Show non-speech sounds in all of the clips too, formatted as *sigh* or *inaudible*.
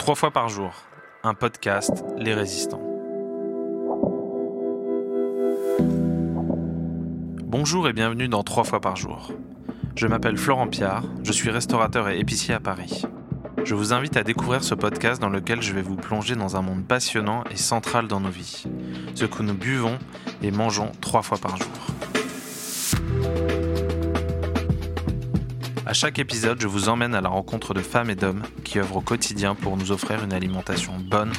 Trois fois par jour, un podcast Les Résistants. Bonjour et bienvenue dans Trois fois par jour. Je m'appelle Florent Piard, je suis restaurateur et épicier à Paris. Je vous invite à découvrir ce podcast dans lequel je vais vous plonger dans un monde passionnant et central dans nos vies, ce que nous buvons et mangeons trois fois par jour. À chaque épisode, je vous emmène à la rencontre de femmes et d'hommes qui œuvrent au quotidien pour nous offrir une alimentation bonne,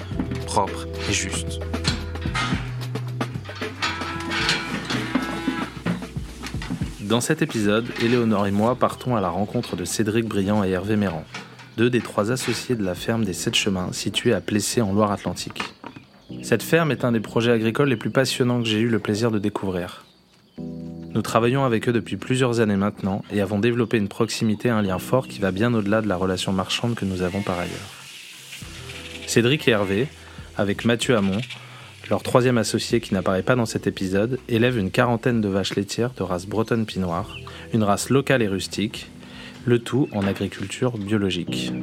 propre et juste. Dans cet épisode, Éléonore et moi partons à la rencontre de Cédric Briand et Hervé Méran, deux des trois associés de la ferme des Sept Chemins située à Plessé en Loire-Atlantique. Cette ferme est un des projets agricoles les plus passionnants que j'ai eu le plaisir de découvrir. Nous travaillons avec eux depuis plusieurs années maintenant et avons développé une proximité, un lien fort qui va bien au-delà de la relation marchande que nous avons par ailleurs. Cédric et Hervé, avec Mathieu Hamon, leur troisième associé qui n'apparaît pas dans cet épisode, élèvent une quarantaine de vaches laitières de race bretonne pinoire, une race locale et rustique, le tout en agriculture biologique.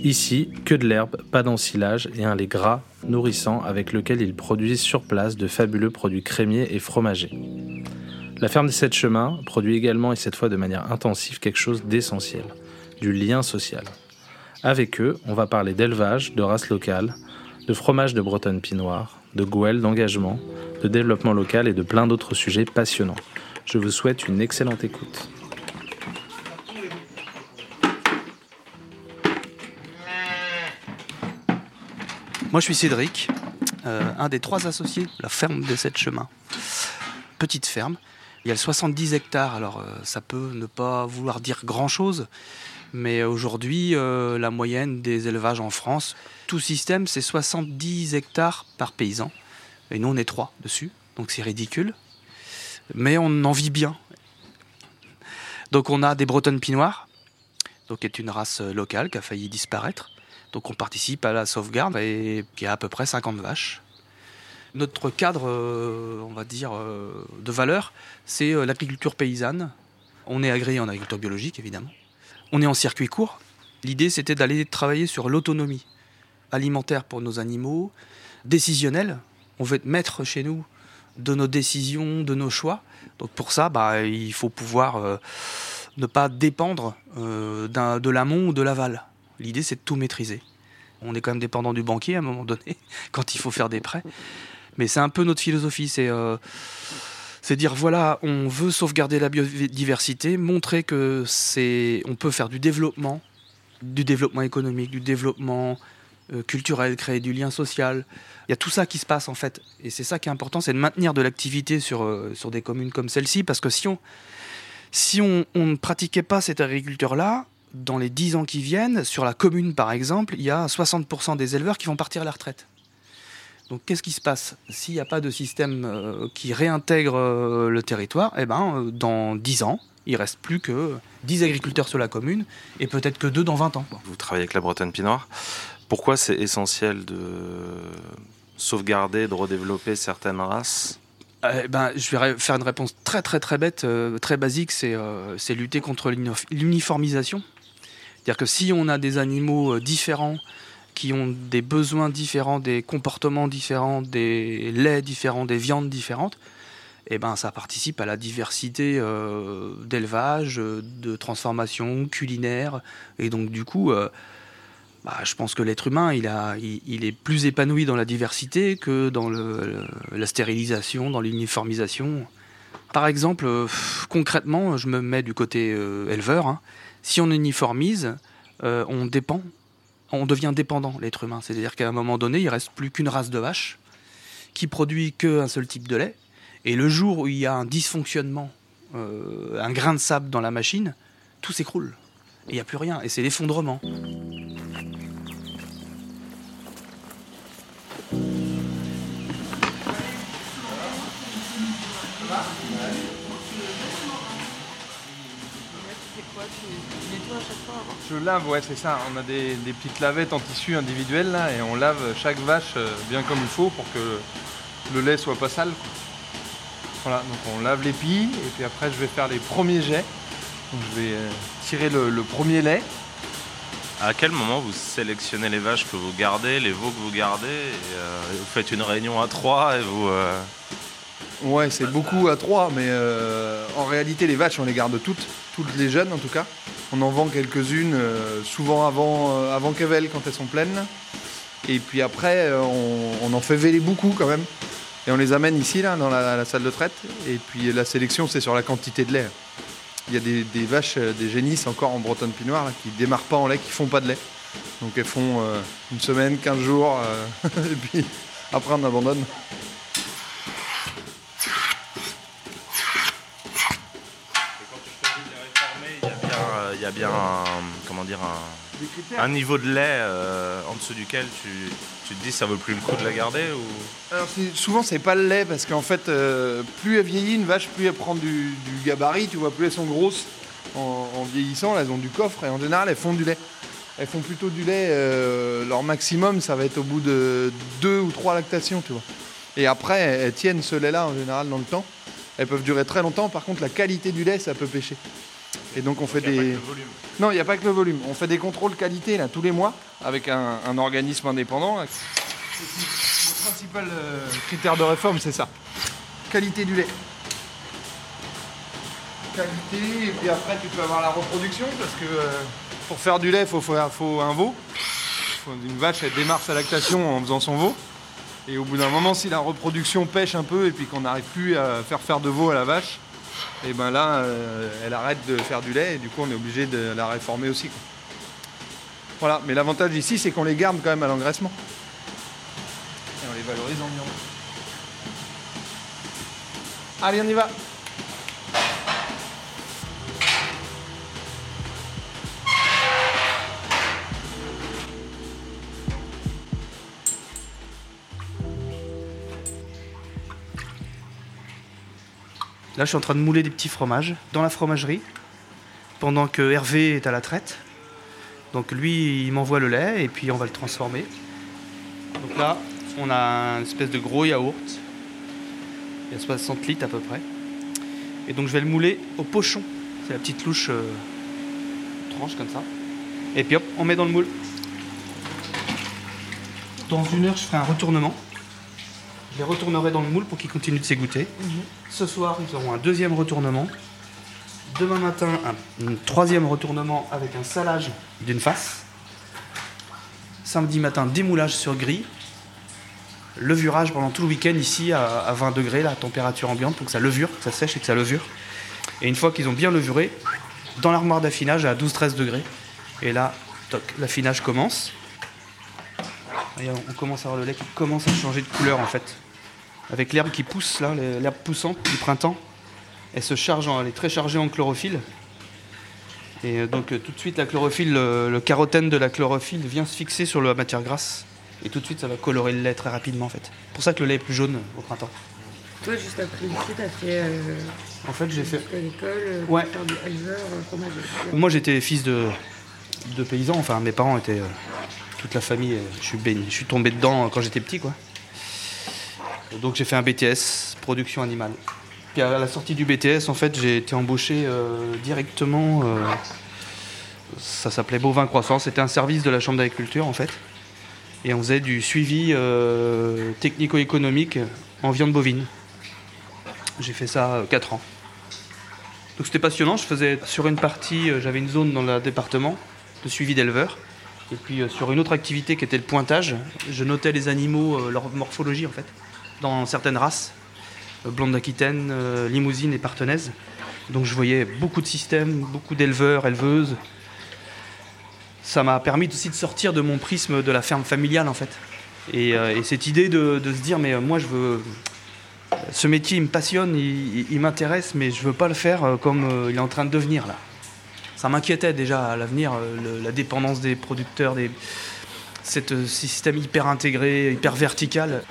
Ici, que de l'herbe, pas d'ensilage et un lait gras, nourrissant avec lequel ils produisent sur place de fabuleux produits crémiers et fromagers. La ferme des Sept Chemins produit également, et cette fois de manière intensive, quelque chose d'essentiel, du lien social. Avec eux, on va parler d'élevage, de race locale, de fromage de Bretonne Pinoire, de gouel, d'engagement, de développement local et de plein d'autres sujets passionnants. Je vous souhaite une excellente écoute. Moi, je suis Cédric, euh, un des trois associés de la ferme des Sept Chemins. Petite ferme, il y a 70 hectares, alors euh, ça peut ne pas vouloir dire grand-chose, mais aujourd'hui, euh, la moyenne des élevages en France, tout système, c'est 70 hectares par paysan. Et nous, on est trois dessus, donc c'est ridicule. Mais on en vit bien. Donc on a des Bretonnes Pinoires, donc qui est une race locale qui a failli disparaître. Donc on participe à la sauvegarde et qui a à peu près 50 vaches. Notre cadre, euh, on va dire, euh, de valeur, c'est euh, l'agriculture paysanne. On est agréé en agriculture biologique, évidemment. On est en circuit court. L'idée, c'était d'aller travailler sur l'autonomie alimentaire pour nos animaux, décisionnelle. On veut être maître chez nous de nos décisions, de nos choix. Donc pour ça, bah, il faut pouvoir ne pas dépendre de l'amont ou de l'aval. L'idée, c'est de tout maîtriser. On est quand même dépendant du banquier à un moment donné, *laughs* quand il faut faire des prêts. Mais c'est un peu notre philosophie, c'est euh, dire voilà, on veut sauvegarder la biodiversité, montrer que c'est, on peut faire du développement, du développement économique, du développement euh, culturel, créer du lien social. Il y a tout ça qui se passe en fait, et c'est ça qui est important, c'est de maintenir de l'activité sur euh, sur des communes comme celle-ci, parce que si on si on, on ne pratiquait pas cette agriculture-là, dans les 10 ans qui viennent, sur la commune par exemple, il y a 60% des éleveurs qui vont partir à la retraite. Donc qu'est-ce qui se passe S'il n'y a pas de système euh, qui réintègre euh, le territoire, eh ben, euh, dans 10 ans, il reste plus que 10 agriculteurs sur la commune et peut-être que 2 dans 20 ans. Vous travaillez avec la Bretonne Pinoire. Pourquoi c'est essentiel de sauvegarder, de redévelopper certaines races? Eh ben, je vais faire une réponse très très très bête, très basique, c'est lutter contre l'uniformisation. C'est-à-dire que si on a des animaux différents qui ont des besoins différents, des comportements différents, des laits différents, des viandes différentes, eh ben ça participe à la diversité euh, d'élevage, de transformation culinaire, et donc du coup, euh, bah, je pense que l'être humain, il, est plus épanoui dans la diversité que dans la stérilisation, dans l'uniformisation. Par exemple, euh, concrètement, je me mets du côté éleveur. Hein. si on uniformise, on dépend on devient dépendant, l'être humain. C'est-à-dire qu'à un moment donné, il reste plus qu'une race de vache qui produit qu'un seul type de lait. Et le jour où il y a un dysfonctionnement, euh, un grain de sable dans la machine, tout s'écroule. Il n'y a plus rien. Et c'est l'effondrement. Je lave, ouais, c'est ça. On a des, petites lavettes en tissu individuelles là, et on lave chaque vache euh, bien comme il faut pour que le lait soit pas sale. Voilà, donc on lave les pilles et puis après je vais faire les premiers jets. Je vais euh, tirer le, premier lait. À quel moment vous sélectionnez les vaches que vous gardez, les veaux que vous gardez et, euh, Vous faites une réunion à trois et vous. Ouais, c'est beaucoup à trois, mais euh, en réalité, les vaches, on les garde toutes, toutes les jeunes en tout cas. On en vend quelques-unes, euh, souvent avant, euh, avant qu'elles quand elles sont pleines. Et puis après, euh, on, en fait véler beaucoup quand même. Et on les amène ici, là, dans la, salle de traite. Et puis la sélection, c'est sur la quantité de lait. Il y a des, vaches, des génisses encore en bretonne pinoire, là, qui démarrent pas en lait, qui font pas de lait. Donc elles font une semaine, 15 jours, *laughs* et puis après on abandonne. Il y a bien un, comment dire, un, un niveau de lait euh, en dessous duquel tu, tu te dis ça vaut plus le coup de la garder ou... Alors souvent c'est pas le lait parce qu'en fait euh, plus elle vieillit une vache plus elle prend du, du gabarit tu vois plus elles sont grosses en, en vieillissant elles ont du coffre et en général elles font du lait. Elles font plutôt du lait euh, leur maximum ça va être au bout de deux ou trois lactations tu vois. Et après elles tiennent ce lait là en général dans le temps. Elles peuvent durer très longtemps. Par contre la qualité du lait ça peut pêcher et donc on fait Il y a pas des que le volume. non, il n'y a pas que le volume. On fait des contrôles qualité là, tous les mois avec un, un organisme indépendant. Le principal euh, critère de réforme, c'est ça. Qualité du lait. Qualité, et puis après, tu peux avoir la reproduction parce que euh, pour faire du lait, il faut, faut, faut un veau. Faut- une vache, elle démarre sa lactation en faisant son veau. Et au bout d'un moment, si la reproduction pêche un peu et puis qu'on n'arrive plus à faire faire de veau à la vache, et ben là, euh, elle arrête de faire du lait et du coup, on est obligé de la réformer aussi. quoi. Voilà, mais l'avantage ici, c'est qu'on les garde quand même à l'engraissement. Et on les valorise en viande. Allez, on y va Là, je suis en train de mouler des petits fromages dans la fromagerie, pendant que Hervé est à la traite. Donc lui, il m'envoie le lait et puis on va le transformer. Donc là, on a une espèce de gros yaourt. Il y a 60 litres à peu près. Et donc je vais le mouler au pochon. C'est la petite louche euh, tranche comme ça. Et puis hop, on met dans le moule. Dans une heure, je ferai un retournement. Je les retournerai dans le moule pour qu'ils continuent de s'égoutter. Ce soir, nous aurons un deuxième retournement. Demain matin, un, un troisième retournement avec un salage d'une face. Samedi matin, démoulage sur grille. Levurage pendant tout le week-end ici à, à 20 degrés, la température ambiante, pour que ça levure, que ça sèche et que ça levure. Et une fois qu'ils ont bien levuré, dans l'armoire d'affinage à 12-13 degrés. Et là, toc, l'affinage commence. On commence à avoir le lait qui commence à changer de couleur en fait avec l'herbe qui pousse là, l'herbe poussante du printemps. Elle se charge, en- elle est très chargée en chlorophylle. Et euh, donc euh, tout de suite la chlorophylle, le, le carotène de la chlorophylle vient se fixer sur la matière grasse. Et tout de suite ça va colorer le lait très rapidement en fait. C'est pour ça que le lait est plus jaune au printemps. Toi, juste après lycée, t'as fait euh, En fait j'ai fait. l'école, euh, Ouais. du éleveur. Moi j'étais fils de, de paysans, enfin mes parents étaient. euh, toute la famille, je suis, je suis tombé dedans quand j'étais petit quoi. Donc j'ai fait un BTS, production animale. Puis à la sortie du BTS, en fait, j'ai été embauché euh, directement. euh, ça s'appelait Bovin Croissance. C'était un service de la Chambre d'agriculture en fait. Et on faisait du suivi euh, technico-économique en viande bovine. J'ai fait ça 4 ans. Donc c'était passionnant. Je faisais sur une partie, j'avais une zone dans le département de suivi d'éleveurs. Et puis sur une autre activité qui était le pointage, je notais les animaux, leur morphologie en fait, dans certaines races, euh, blonde d'Aquitaine, euh, limousine et partenaise. Donc je voyais beaucoup de systèmes, beaucoup d'éleveurs, éleveuses. Ça m'a permis aussi de sortir de mon prisme de la ferme familiale en fait. Et, euh, et cette idée de, se dire mais moi je veux ce métier il me passionne, il, m'intéresse, mais je veux pas le faire comme il est en train de devenir là. Ça m'inquiétait déjà à l'avenir, la dépendance des producteurs, des, système hyper intégré, hyper vertical.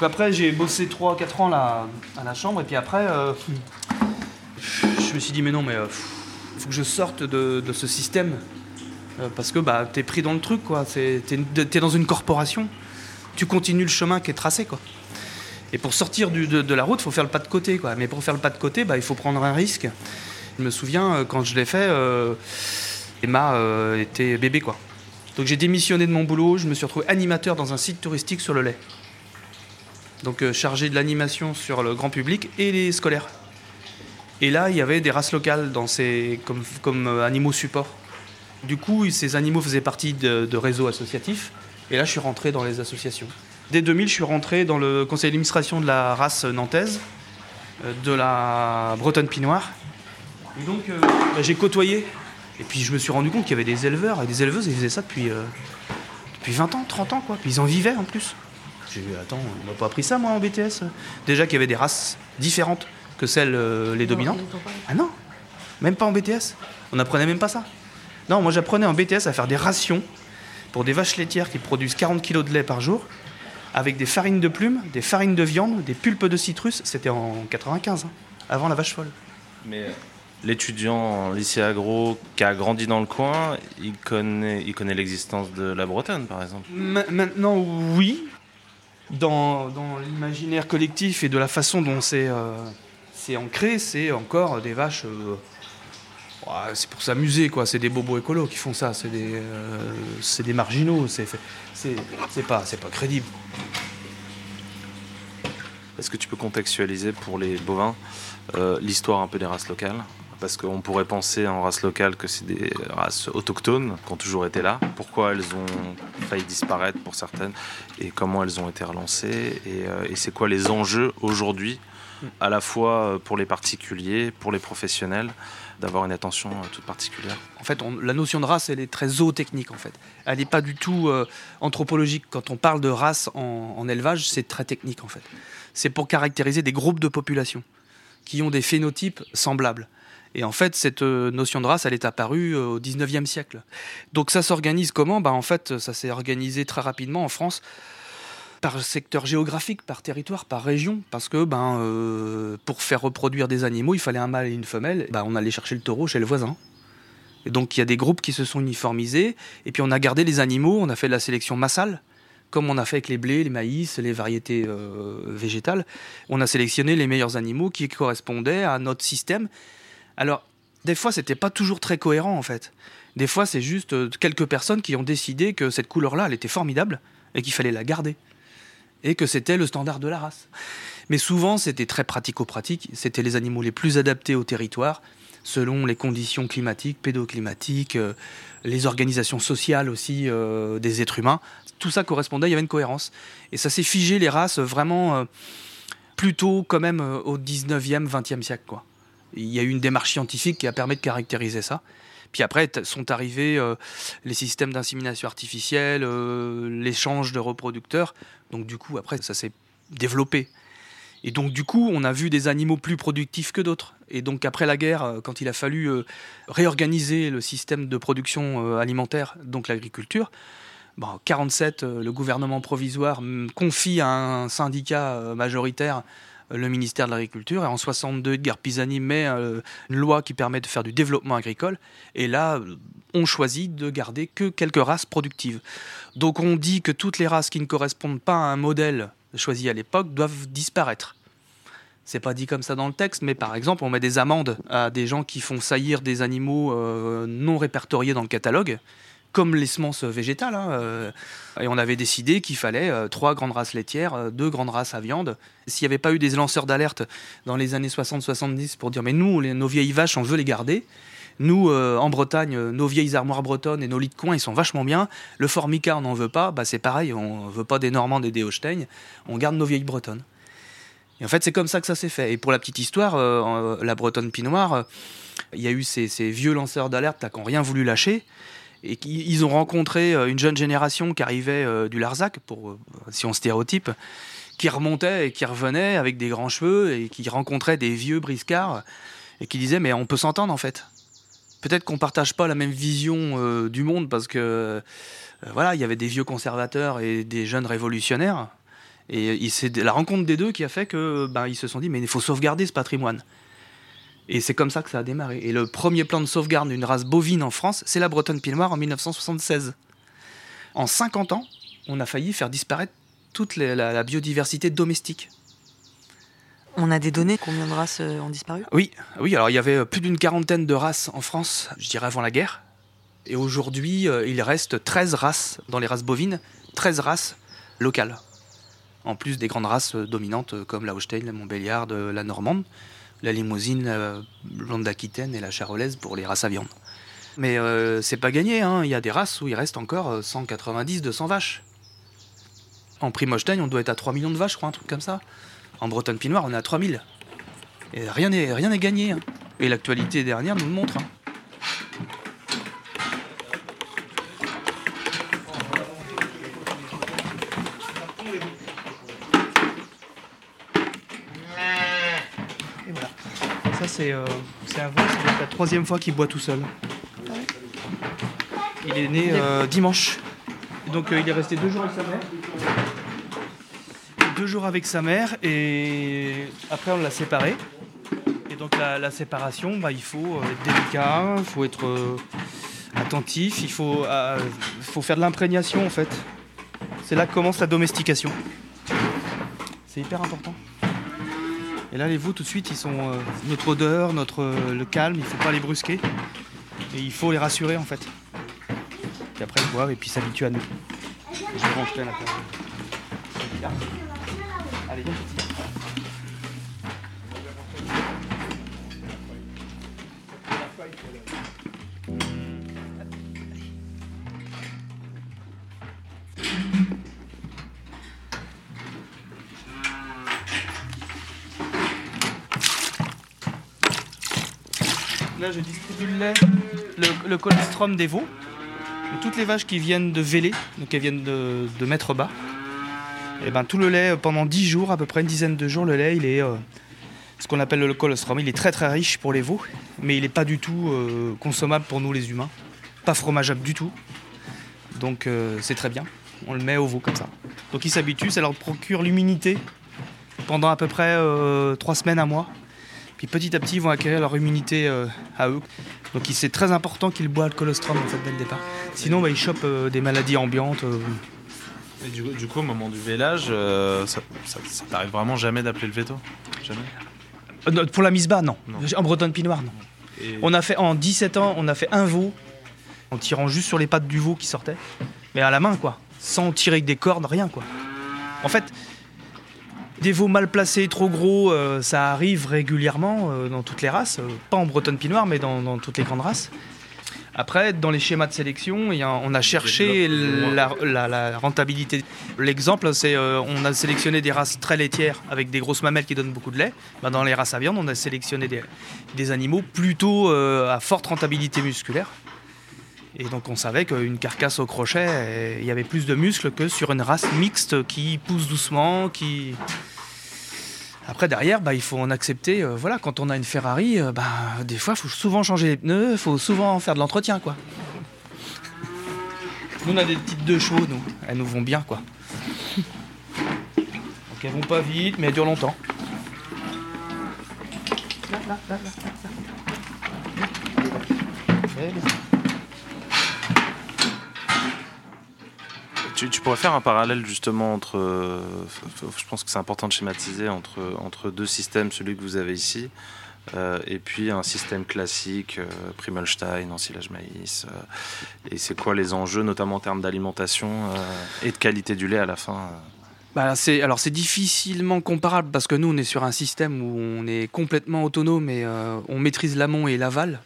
Donc après j'ai bossé 3-4 ans là, à la chambre et puis après euh, je me suis dit mais non mais il faut que je sorte de, ce système euh, parce que bah, t'es pris dans le truc quoi, t'es t'es dans une corporation, tu continues le chemin qui est tracé quoi. Et pour sortir de, la route, il faut faire le pas de côté. Quoi. Mais pour faire le pas de côté, bah, il faut prendre un risque. Je me souviens, euh, quand je l'ai fait, euh, Emma euh, était bébé quoi. Donc j'ai démissionné de mon boulot, je me suis retrouvé animateur dans un site touristique sur le lait. Donc euh, chargé de l'animation sur le grand public et les scolaires. Et là, il y avait des races locales comme, euh, animaux support. Du coup, ces animaux faisaient partie de, réseaux associatifs. Et là, je suis rentré dans les associations. Dès 2000, je suis rentré dans le conseil d'administration de la race nantaise, euh, de la bretonne pinoire. Et donc, bah, j'ai côtoyé. Et puis, je me suis rendu compte qu'il y avait des éleveurs et des éleveuses, ils faisaient ça depuis, depuis 20 ans, 30 ans, quoi. Puis ils en vivaient en plus. J'ai dit, attends, on m'a pas appris ça, moi, en BTS. Déjà qu'il y avait des races différentes que celles, euh, les dominantes. Ah non, même pas en BTS. On apprenait même pas ça. Non, moi j'apprenais en BTS à faire des rations pour des vaches laitières qui produisent 40 kg de lait par jour, avec des farines de plumes, des farines de viande, des pulpes de citrus. C'était en 95, hein, avant la vache folle. Mais l'étudiant en lycée agro qui a grandi dans le coin, il connaît, il connaît l'existence de la Bretonne, par exemple. Ma- Maintenant, oui, dans, l'imaginaire collectif et de la façon dont c'est euh, ancré, c'est encore des vaches. euh, c'est pour s'amuser, quoi. C'est des bobos écolos qui font ça. C'est des, euh, des marginaux. C'est pas, c'est pas crédible. Est-ce que tu peux contextualiser pour les bovins l'histoire un peu des races locales? Parce qu'on pourrait penser en races locales que c'est des races autochtones qui ont toujours été là. Pourquoi elles ont failli disparaître pour certaines et comment elles ont été relancées Et, euh, c'est quoi les enjeux aujourd'hui, à la fois euh, pour les particuliers, pour les professionnels, d'avoir une attention euh, toute particulière? En fait, la notion de race, elle est très zootechnique, en fait. Elle n'est pas du tout anthropologique. Quand on parle de race en, en élevage, c'est très technique, en fait. C'est pour caractériser des groupes de populations qui ont des phénotypes semblables. Et en fait, cette euh, notion de race, elle est apparue euh, au 19e siècle. Donc ça s'organise comment? Bah, En fait, ça s'est organisé très rapidement en France par secteur géographique, par territoire, par région, parce que ben, euh, pour faire reproduire des animaux, il fallait un mâle et une femelle. Bah, on allait chercher le taureau chez le voisin. Et donc il y a des groupes qui se sont uniformisés, et puis on a gardé les animaux, on a fait de la sélection massale, comme on a fait avec les blés, les maïs, les variétés végétales. On a sélectionné les meilleurs animaux qui correspondaient à notre système. Alors, des fois, c'était pas toujours très cohérent en fait. Des fois, c'est juste euh, quelques personnes qui ont décidé que cette couleur-là, elle était formidable et qu'il fallait la garder. Et que c'était le standard de la race. Mais souvent, c'était très pratico-pratique. C'était les animaux les plus adaptés au territoire, selon les conditions climatiques, pédoclimatiques, euh, les organisations sociales aussi euh, des êtres humains. Tout ça correspondait, il y avait une cohérence. Et ça s'est figé les races vraiment plutôt quand même au 19e, 20e siècle. Quoi. Il y a eu une démarche scientifique qui a permis de caractériser ça. Puis après sont arrivés euh, les systèmes d'insémination artificielle, euh, l'échange de reproducteurs. Donc du coup, après, ça s'est développé. Et donc du coup, on a vu des animaux plus productifs que d'autres. Et donc après la guerre, euh, quand il a fallu réorganiser le système de production alimentaire, donc l'agriculture, bon, en 47, le gouvernement provisoire mm, confie à un syndicat majoritaire le ministère de l'Agriculture. Et en 62, Edgar Pisani met euh, une loi qui permet de faire du développement agricole. Et là, euh, on choisit de garder que quelques races productives. Donc on dit que toutes les races qui ne correspondent pas à un modèle choisi à l'époque doivent disparaître. C'est pas dit comme ça dans le texte, mais par exemple, on met des amendes à des gens qui font saillir des animaux euh, non répertoriés dans le catalogue, comme les semences végétales. hein, euh, et on avait décidé qu'il fallait euh, trois grandes races laitières, euh, deux grandes races à viande. S'il n'y avait pas eu des lanceurs d'alerte dans les années 60-70 pour dire mais nous, nos vieilles vaches, on veut les garder. Nous, en Bretagne, nos vieilles armoires bretonnes et nos lits de coin, ils sont vachement bien. Le formica, on n'en veut pas. Bah, c'est pareil, on veut pas des Normands et des Holstein. On garde nos vieilles bretonnes. Et en fait, c'est comme ça que ça s'est fait. Et pour la petite histoire, la bretonne pinoire, il y a eu ces, vieux lanceurs d'alerte qui n'ont rien voulu lâcher. Et ont rencontré euh, une jeune génération qui arrivait euh, du Larzac, pour, euh, si on stéréotype, qui remontait et qui revenait avec des grands cheveux et qui rencontrait des vieux briscards et qui disaient Mais on peut s'entendre en fait. Peut-être qu'on partage pas la même vision du monde parce que voilà, il y avait des vieux conservateurs et des jeunes révolutionnaires. Et il- c'est la rencontre des deux qui a fait que ben, ils se sont dit mais il faut sauvegarder ce patrimoine. Et c'est comme ça que ça a démarré. Et le premier plan de sauvegarde d'une race bovine en France, c'est la Bretonne Pinoire en 1976. En 50 ans, on a failli faire disparaître toute la, la biodiversité domestique. On a des données, combien de races euh, ont disparu? Oui, oui. Alors il y avait euh, plus d'une quarantaine de races en France, je dirais avant la guerre. Et aujourd'hui, euh, il reste 13 races dans les races bovines, 13 races locales. En plus des grandes races dominantes comme la Holstein, la Montbéliarde, la Normande, la Limousine, Blonde d'Aquitaine et la Charolaise pour les races à viande. Mais euh, c'est pas gagné, hein. il y a des races où il reste encore euh, 190, 200 vaches. En prime Holstein, on doit être à 3 millions de vaches, je crois, un truc comme ça. En Bretonne Pinoire, on est à 3000. Et rien n'est rien n'est gagné. hein. Et l'actualité dernière nous le montre. hein. C'est euh, c'est la troisième fois qu'il boit tout seul. Il est né euh, dimanche. Donc euh, il est resté deux jours avec sa mère. Deux jours avec sa mère et après on l'a séparé. Et donc la, séparation, bah, il faut être délicat, il faut être attentif, il faut, faut faire de l'imprégnation en fait. C'est là que commence la domestication. C'est hyper important. Et là, les veaux, tout de suite, ils sont euh, notre odeur, notre, euh, le calme, il ne faut pas les brusquer. Et il faut les rassurer, en fait. Puis après, ils boivent et puis s'habituent à nous. Je à l'intérieur. Allez, le, colostrum des veaux. Toutes les vaches qui viennent de Vélé, donc elles viennent de, mettre bas. Et ben tout le lait, euh, pendant 10 jours, à peu près une dizaine de jours, le lait, il est euh, ce qu'on appelle le colostrum. Il est très très riche pour les veaux, mais il n'est pas du tout euh, consommable pour nous les humains. Pas fromageable du tout. Donc c'est très bien. On le met aux veaux comme ça. Donc ils s'habituent, ça leur procure l'immunité pendant à peu près 3 semaines, un mois. Puis petit à petit, ils vont acquérir leur immunité euh, à eux. Donc c'est très important qu'ils boivent le colostrum en fait, dès le départ. Sinon, bah, ils chopent euh, des maladies ambiantes. euh. Et du, du coup, au moment du vélage, ça, ça, ça t'arrive vraiment jamais d'appeler le veto? Jamais? Non, pour la mise bas, non. Non. En Bretonne Pinoire, non. Et- On a fait en 17 ans, on a fait un veau en tirant juste sur les pattes du veau qui sortait, mais à la main quoi, sans tirer avec des cordes, rien quoi. En fait, des veaux mal placés, trop gros, euh, ça arrive régulièrement euh, dans toutes les races, euh, pas en Bretonne Pinoire, mais dans, dans toutes les grandes races? Après, dans les schémas de sélection, il y a- on a cherché la, la- la rentabilité. L'exemple, c'est on a sélectionné des races très laitières avec des grosses mamelles qui donnent beaucoup de lait. Bah, dans les races à viande, on a sélectionné des, des animaux plutôt à forte rentabilité musculaire. Et donc on savait qu'une carcasse au crochet, il y avait plus de muscles que sur une race mixte qui pousse doucement, qui... Après derrière, bah, il faut en accepter. euh, voilà, quand on a une Ferrari, euh, bah, des fois, il faut souvent changer les pneus, il faut souvent faire de l'entretien, quoi. Nous, on a des petites deux chevaux. Elles nous vont bien, quoi. Donc elles vont pas vite, mais elles durent longtemps. Là, là, là, là, là, là. Très bien. Tu, pourrais faire un parallèle justement entre, euh, je pense que c'est important de schématiser entre, entre deux systèmes, celui que vous avez ici, euh, et puis un système classique, euh, Primolstein, ensilage maïs. euh, et c'est quoi les enjeux, notamment en termes d'alimentation et de qualité du lait à la fin. Bah, c'est, alors c'est difficilement comparable parce que nous on est sur un système où on est complètement autonome et on maîtrise l'amont et l'aval.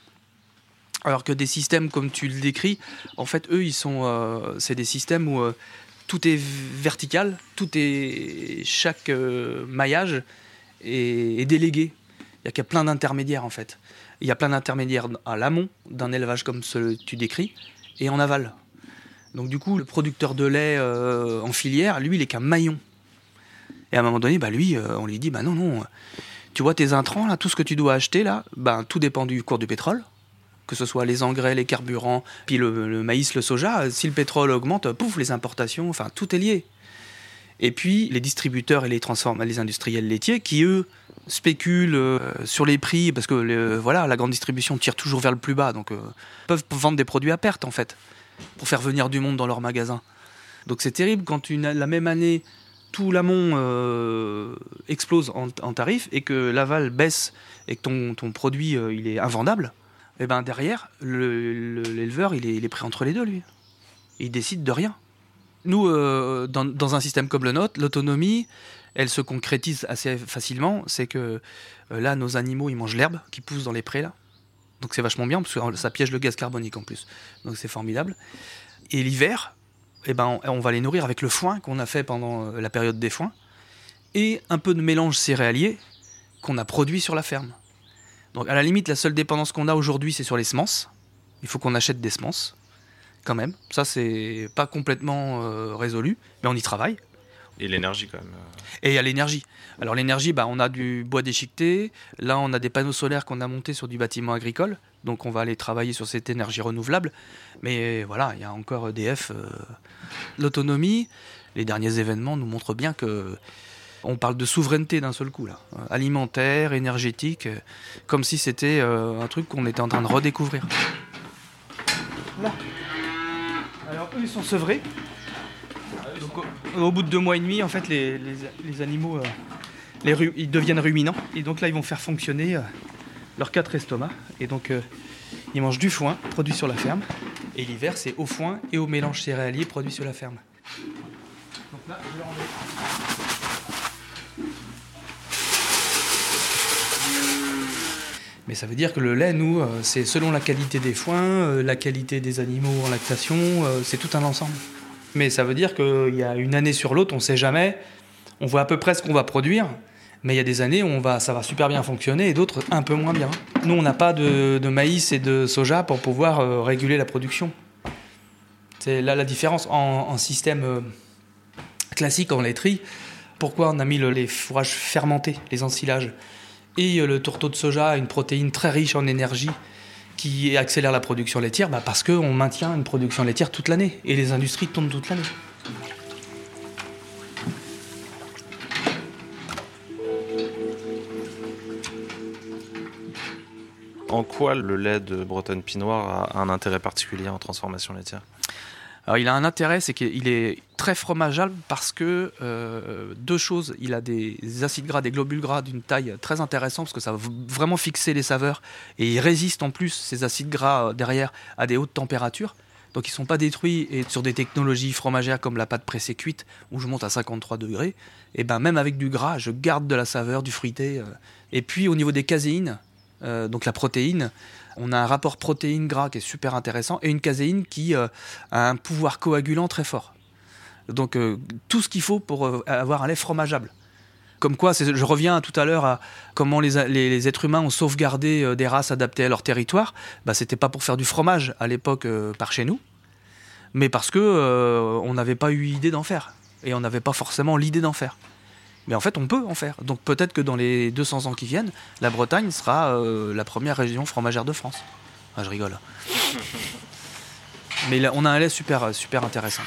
Alors que des systèmes comme tu le décris, en fait eux ils sont, euh, c'est des systèmes où euh, tout est vertical, tout est chaque euh, maillage est, délégué. Il y a plein d'intermédiaires en fait. Il y a plein d'intermédiaires à l'amont d'un élevage comme ce que tu décris et en aval. Donc du coup, le producteur de lait en filière, lui, il est qu'un maillon. Et à un moment donné, bah lui, on lui dit, bah non, non, tu vois tes intrants là, tout ce que tu dois acheter là, bah tout dépend du cours du pétrole, que ce soit les engrais, les carburants, puis le, maïs, le soja. Si le pétrole augmente, pouf, les importations, enfin tout est lié. Et puis les distributeurs et les les industriels laitiers qui eux spéculent euh, sur les prix parce que voilà, la grande distribution tire toujours vers le plus bas, donc euh, peuvent vendre des produits à perte en fait pour faire venir du monde dans leur magasin. Donc c'est terrible quand la même année, tout l'amont euh, explose en, en tarif et que l'aval baisse et que ton, ton produit il est invendable. Et ben derrière, le- le- l'éleveur, il est, pris entre les deux, lui. Il décide de rien. Nous, euh, dans, un système comme le nôtre, l'autonomie, elle se concrétise assez facilement. C'est que euh, là, nos animaux, ils mangent l'herbe qui pousse dans les prés, là. Donc c'est vachement bien, parce que ça piège le gaz carbonique en plus. Donc c'est formidable. Et l'hiver, eh ben, on, on va les nourrir avec le foin qu'on a fait pendant euh, la période des foins, et un peu de mélange céréalier qu'on a produit sur la ferme. Donc à la limite, la seule dépendance qu'on a aujourd'hui, c'est sur les semences. Il faut qu'on achète des semences, quand même. Ça, c'est pas complètement euh, résolu, mais on y travaille. Et l'énergie quand même. euh. Et il y a l'énergie. Alors l'énergie, bah, on a du bois déchiqueté. Là, on a des panneaux solaires qu'on a montés sur du bâtiment agricole. Donc on va aller travailler sur cette énergie renouvelable. Mais voilà, il y a encore EDF. euh, L'autonomie, les derniers événements nous montrent bien que on parle de souveraineté d'un seul coup là, alimentaire, énergétique, euh, comme si c'était euh, un truc qu'on était en train de redécouvrir. Là. Alors eux, ils sont sevrés. Au, bout de deux mois et demi, en fait, les, animaux, euh, ils deviennent ruminants. Et donc là, ils vont faire fonctionner leurs quatre estomacs. Et donc, ils mangent du foin produit sur la ferme. Et l'hiver, c'est au foin et au mélange céréalier produit sur la ferme. Mais ça veut dire que le lait, nous, euh, c'est selon la qualité des foins, euh, la qualité des animaux en lactation, euh, c'est tout un ensemble. Mais ça veut dire qu'il y a une année sur l'autre, on ne sait jamais. On voit à peu près ce qu'on va produire, mais il y a des années où on va, ça va super bien fonctionner et d'autres un peu moins bien. Nous, on n'a pas de, maïs et de soja pour pouvoir réguler la production. C'est là la différence. En, système classique, en laiterie, pourquoi on a mis le- les fourrages fermentés, les ensilages? Et euh, le tourteau de soja a une protéine très riche en énergie qui accélère la production laitière bah Parce qu'on maintient une production laitière toute l'année et les industries tournent toute l'année. En quoi le lait de Bretonne Pinoire a un intérêt particulier en transformation laitière? Alors il a un intérêt, c'est qu'il est très fromageable parce que euh, deux choses, il a des acides gras, des globules gras d'une taille très intéressante parce que ça va vraiment fixer les saveurs et il résiste en plus ces acides gras euh, derrière à des hautes températures. Donc ils sont pas détruits et sur des technologies fromagères comme la pâte pressée cuite où je monte à 53 degrés, et ben même avec du gras, je garde de la saveur, du fruité. euh. Et puis au niveau des caséines, donc la protéine, on a un rapport protéine-gras qui est super intéressant et une caséine qui euh, a un pouvoir coagulant très fort. Donc euh, tout ce qu'il faut pour euh, avoir un lait fromageable. Comme quoi, je reviens tout à l'heure à comment les, êtres humains ont sauvegardé des races adaptées à leur territoire. Bah, C'était pas pour faire du fromage à l'époque par chez nous, mais parce que on n'avait pas eu idée d'en faire et on n'avait pas forcément l'idée d'en faire. Mais en fait, on peut en faire. Donc peut-être que dans les 200 ans qui viennent, la Bretagne sera euh, la première région fromagère de France. Ah, je rigole. *laughs* Mais là, on a un lait super, super intéressant.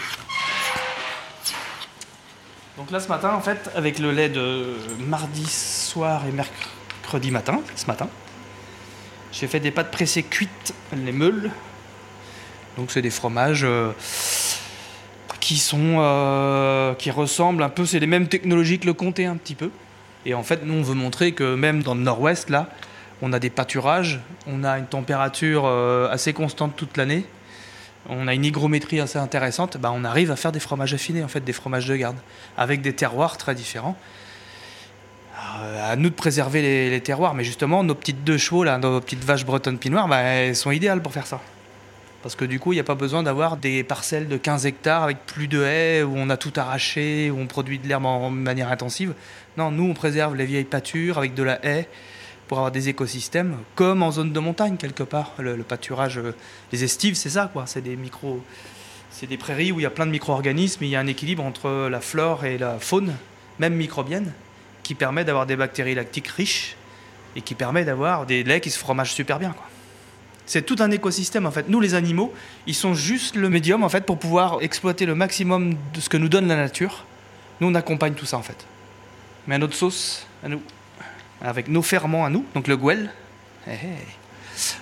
Donc là, ce matin, en fait, avec le lait de mardi soir et mercredi matin, ce matin, j'ai fait des pâtes pressées cuites, les meules. Donc c'est des fromages euh, qui sont, euh, qui ressemblent un peu, c'est les mêmes technologies que le comté un petit peu. Et en fait, nous, on veut montrer que même dans le nord-ouest, là, on a des pâturages, on a une température euh, assez constante toute l'année, on a une hygrométrie assez intéressante, bah, on arrive à faire des fromages affinés, en fait, des fromages de garde, avec des terroirs très différents. Alors, à nous de préserver les, les terroirs, mais justement, nos petites deux chevaux, là, nos petites vaches bretonnes pinoires, bah, elles sont idéales pour faire ça. Parce que du coup, il n'y a pas besoin d'avoir des parcelles de 15 hectares avec plus de haies, où on a tout arraché, où on produit de l'herbe en manière intensive. Non, nous, on préserve les vieilles pâtures avec de la haie pour avoir des écosystèmes, comme en zone de montagne, quelque part. Le, pâturage, euh, les estives, c'est ça, quoi. C'est des. C'est des prairies où il y a plein de micro-organismes, il y a un équilibre entre la flore et la faune, même microbienne, qui permet d'avoir des bactéries lactiques riches et qui permet d'avoir des laits qui se fromagent super bien, quoi. C'est tout un écosystème en fait. Nous les animaux, ils sont juste le médium en fait pour pouvoir exploiter le maximum de ce que nous donne la nature. Nous on accompagne tout ça en fait. Mais à notre sauce, à nous, avec nos ferments à nous, donc le gouel. eh, eh.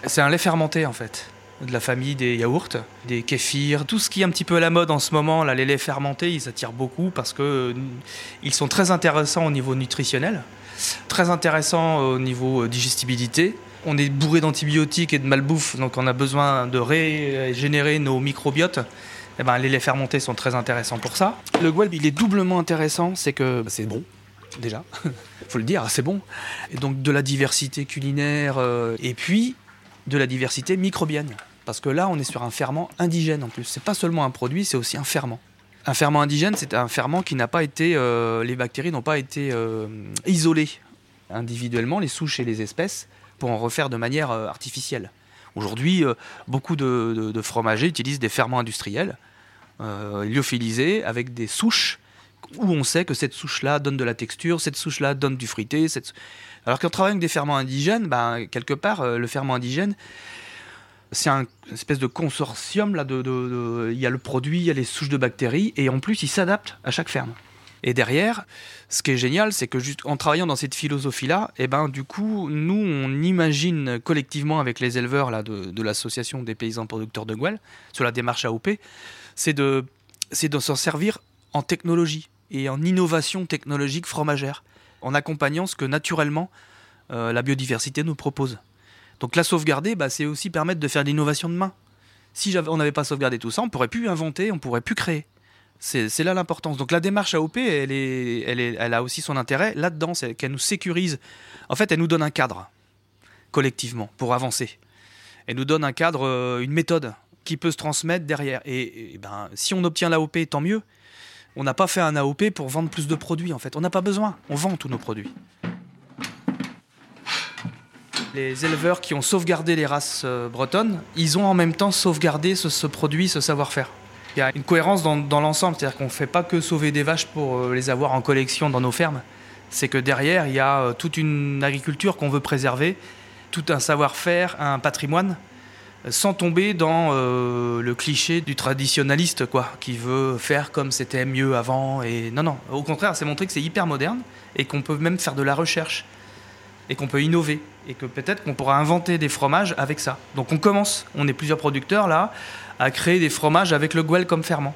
C'est un lait fermenté en fait, de la famille des yaourts, des kéfirs, tout ce qui est un petit peu à la mode en ce moment. Là, les laits fermentés, ils attirent beaucoup parce que euh, ils sont très intéressants au niveau nutritionnel, très intéressants au niveau euh, digestibilité on est bourré d'antibiotiques et de malbouffe, donc on a besoin de régénérer nos microbiotes. Eh ben, les laits fermentés sont très intéressants pour ça. Le Guelb, il est doublement intéressant, c'est que c'est bon, déjà, *laughs* faut le dire, c'est bon. Et donc de la diversité culinaire, euh, et puis de la diversité microbienne. Parce que là, on est sur un ferment indigène en plus. C'est pas seulement un produit, c'est aussi un ferment. Un ferment indigène, c'est un ferment qui n'a pas été, euh, les bactéries n'ont pas été euh, isolées individuellement, les souches et les espèces, pour en refaire de manière euh, artificielle. Aujourd'hui, euh, beaucoup de, fromagers utilisent des ferments industriels, euh, lyophilisés, avec des souches où on sait que cette souche-là donne de la texture, cette souche-là donne du fruité. Alors qu'en travaillant avec des ferments indigènes, ben, quelque part, le ferment indigène, c'est un une espèce de consortium. Là, Il y a le produit, il y a les souches de bactéries, et en plus, il s'adapte à chaque ferme. Et derrière, ce qui est génial, c'est que juste en travaillant dans cette philosophie-là, eh ben, du coup, nous, on imagine collectivement avec les éleveurs là, de, de l'association des paysans producteurs de Gouel, sur la démarche AOP, c'est de, c'est de s'en servir en technologie et en innovation technologique fromagère, en accompagnant ce que naturellement euh, la biodiversité nous propose. Donc la sauvegarder, bah, c'est aussi permettre de faire de l'innovation demain. Si j'avais- on n'avait pas sauvegardé tout ça, on pourrait plus inventer, on pourrait plus créer. C'est là l'importance. Donc la démarche AOP, elle, elle, a aussi son intérêt là-dedans, c'est qu'elle nous sécurise. En fait, elle nous donne un cadre, collectivement, pour avancer. Elle nous donne un cadre, euh, une méthode qui peut se transmettre derrière. Et, ben, si on obtient l'AOP, tant mieux. On n'a pas fait un AOP pour vendre plus de produits, en fait. On n'a pas besoin. On vend tous nos produits. Les éleveurs qui ont sauvegardé les races euh, bretonnes, ils ont en même temps sauvegardé ce produit, ce savoir-faire. Il y a une cohérence dans, l'ensemble, c'est-à-dire qu'on ne fait pas que sauver des vaches pour euh, les avoir en collection dans nos fermes. C'est que derrière, il y a euh, toute une agriculture qu'on veut préserver, tout un savoir-faire, un patrimoine, euh, sans tomber dans le cliché du traditionnaliste, quoi, qui veut faire comme c'était mieux avant. Et non, non. Au contraire, c'est montrer que c'est hyper moderne et qu'on peut même faire de la recherche et qu'on peut innover et que peut-être qu'on pourra inventer des fromages avec ça. Donc on commence, on est plusieurs producteurs là, à créer des fromages avec le Gouel comme ferment.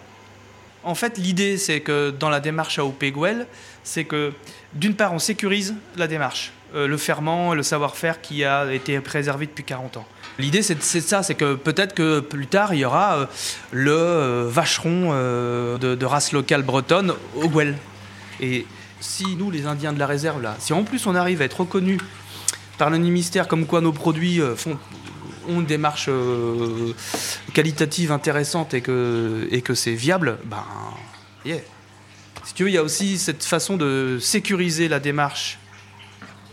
En fait, l'idée, c'est que dans la démarche AOP Gouel, c'est que d'une part, on sécurise la démarche, euh, le ferment, le savoir-faire qui a été préservé depuis 40 ans. L'idée, c'est ça, c'est que peut-être que plus tard, il y aura euh, le euh, vacheron de, race locale bretonne au Gouel. Et si nous, les Indiens de la réserve, si en plus on arrive à être reconnus par le ministère comme quoi nos produits euh, font, ont une démarche euh, qualitative intéressante et que, et que c'est viable, ben, yeah. Si tu veux, il y a aussi cette façon de sécuriser la démarche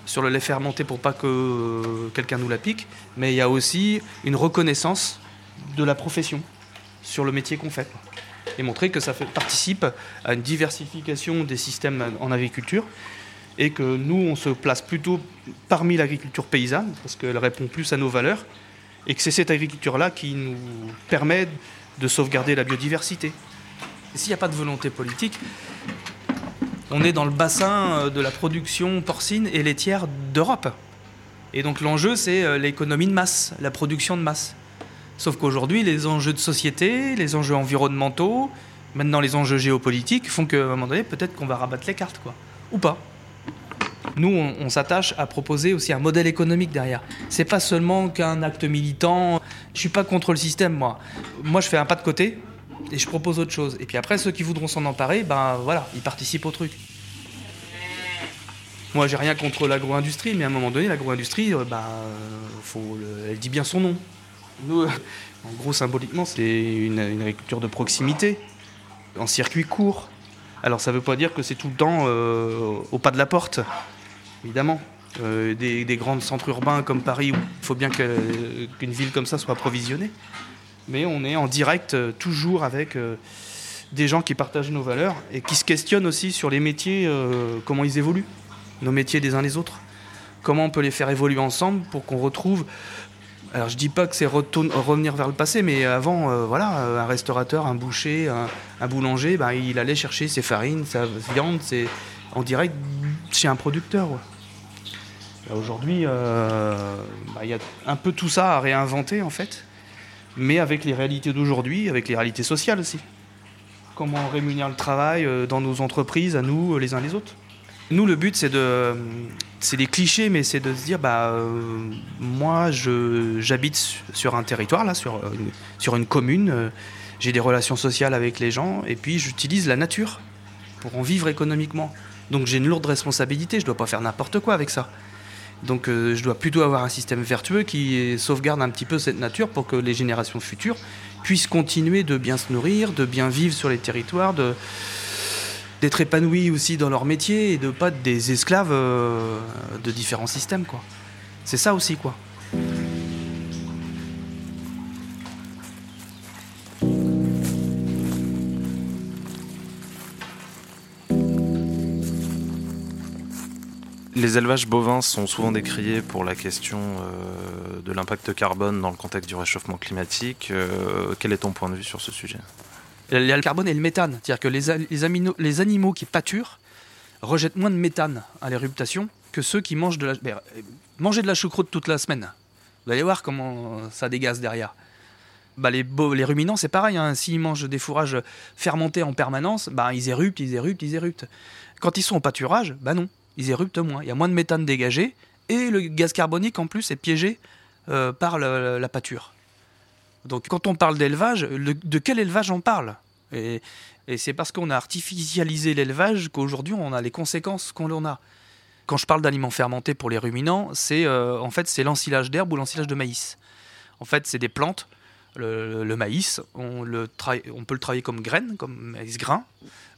sur le lait fermenté pour pas que euh, quelqu'un nous la pique, mais il y a aussi une reconnaissance de la profession sur le métier qu'on fait. Et montrer que ça participe à une diversification des systèmes en agriculture et que nous, on se place plutôt parmi l'agriculture paysanne, parce qu'elle répond plus à nos valeurs, et que c'est cette agriculture-là qui nous permet de sauvegarder la biodiversité. S'il n'y a pas de volonté politique, on est dans le bassin euh, de la production porcine et laitière d'Europe. Et donc l'enjeu, c'est euh, l'économie de masse, la production de masse. Sauf qu'aujourd'hui, les enjeux de société, les enjeux environnementaux, maintenant les enjeux géopolitiques font qu'à un moment donné, peut-être qu'on va rabattre les cartes, quoi. Ou pas. Nous, on, s'attache à proposer aussi un modèle économique derrière. C'est pas seulement qu'un acte militant. Je suis pas contre le système, moi. Moi, je fais un pas de côté et je propose autre chose. Et puis après, ceux qui voudront s'en emparer, ben voilà, ils participent au truc. Moi, j'ai rien contre l'agro-industrie, mais à un moment donné, l'agro-industrie, euh, bah, euh, elle dit bien son nom. Nous, en gros, symboliquement, c'est une, agriculture de proximité, en circuit court. Alors, ça ne veut pas dire que c'est tout le temps euh, au pas de la porte, évidemment. Euh, des, grands centres urbains comme Paris, il faut bien qu'une ville comme ça soit approvisionnée. Mais on est en direct euh, toujours avec des gens qui partagent nos valeurs et qui se questionnent aussi sur les métiers, comment ils évoluent, nos métiers des uns les autres. Comment on peut les faire évoluer ensemble pour qu'on retrouve. Alors je dis pas que c'est revenir vers le passé, mais avant, euh, voilà, euh, un restaurateur, un boucher, un, boulanger, ben, il allait chercher ses farines, sa viande, c'est en direct chez un producteur. Aujourd'hui, euh, bah, il y a un peu tout ça à réinventer en fait, mais avec les réalités d'aujourd'hui, avec les réalités sociales aussi. Comment on rémunère le travail dans nos entreprises, à nous, les uns les autres. Nous, le but, c'est de, c'est des clichés, mais c'est de se dire, bah, euh, moi, j'habite su- sur un territoire, là, sur une, sur une commune, euh, j'ai des relations sociales avec les gens, et puis j'utilise la nature pour en vivre économiquement. Donc j'ai une lourde responsabilité, je dois pas faire n'importe quoi avec ça. Donc euh, je dois plutôt avoir un système vertueux qui sauvegarde un petit peu cette nature pour que les générations futures puissent continuer de bien se nourrir, de bien vivre sur les territoires, de d'être épanouis aussi dans leur métier et de pas être des esclaves euh, de différents systèmes quoi. C'est ça aussi quoi. Les élevages bovins sont souvent décriés pour la question euh, de l'impact carbone dans le contexte du réchauffement climatique. Euh, quel est ton point de vue sur ce sujet? Il y a le carbone et le méthane, c'est-à-dire que les, animaux qui pâturent rejettent moins de méthane à l'éruptation que ceux qui mangent de la ben, euh, manger de la choucroute toute la semaine. Vous allez voir comment ça dégaze derrière. Bah, les, ruminants, c'est pareil. hein. S'ils mangent des fourrages fermentés en permanence, bah, ils éruptent, ils éruptent, ils éruptent. Quand ils sont au pâturage, bah non, ils éruptent moins. Il y a moins de méthane dégagé et le gaz carbonique en plus est piégé euh, par la pâture. Donc quand on parle d'élevage, le- de quel élevage on parle? Et, c'est parce qu'on a artificialisé l'élevage qu'aujourd'hui on a les conséquences qu'on en a. Quand je parle d'aliments fermentés pour les ruminants, c'est euh, en fait c'est l'ensilage d'herbe ou l'ensilage de maïs. En fait, c'est des plantes. Le, maïs, on, peut le travailler comme graine, comme maïs grain,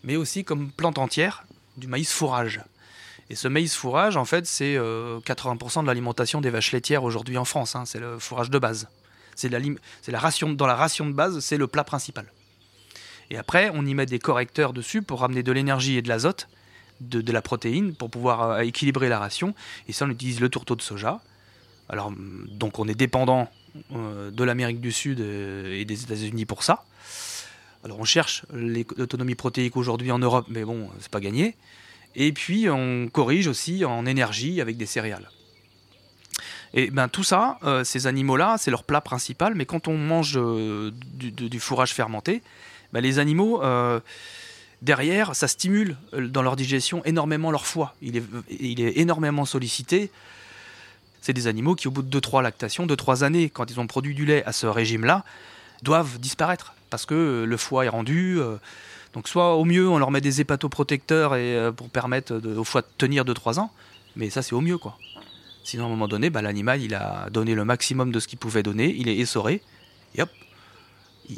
mais aussi comme plante entière du maïs fourrage. Et ce maïs fourrage, en fait, c'est euh, 80% de l'alimentation des vaches laitières aujourd'hui en France. hein. c'est le fourrage de base. C'est la, ration, dans la ration de base, c'est le plat principal. Et après, on y met des correcteurs dessus pour ramener de l'énergie et de l'azote, de, la protéine, pour pouvoir euh, équilibrer la ration. Et ça, on utilise le tourteau de soja. Alors, hum, donc, on est dépendant euh, de l'Amérique du Sud euh, et des États-Unis pour ça. Alors, on cherche l'autonomie protéique aujourd'hui en Europe, mais bon, c'est pas gagné. Et puis, on corrige aussi en énergie avec des céréales. Et ben tout ça, euh, ces animaux-là, c'est leur plat principal. Mais quand on mange euh, du, fourrage fermenté, ben, les animaux, euh, derrière, ça stimule dans leur digestion énormément leur foie. Il est, il est énormément sollicité. C'est des animaux qui, au bout de 2-3 lactations, 2-3 années, quand ils ont produit du lait à ce régime-là, doivent disparaître parce que le foie est rendu. donc, soit au mieux, on leur met des hépatoprotecteurs et, pour permettre de- au foie de tenir 2-3 ans, mais ça, c'est au mieux, quoi. Sinon, à un moment donné, bah, l'animal, il a donné le maximum de ce qu'il pouvait donner, il est essoré, et hop,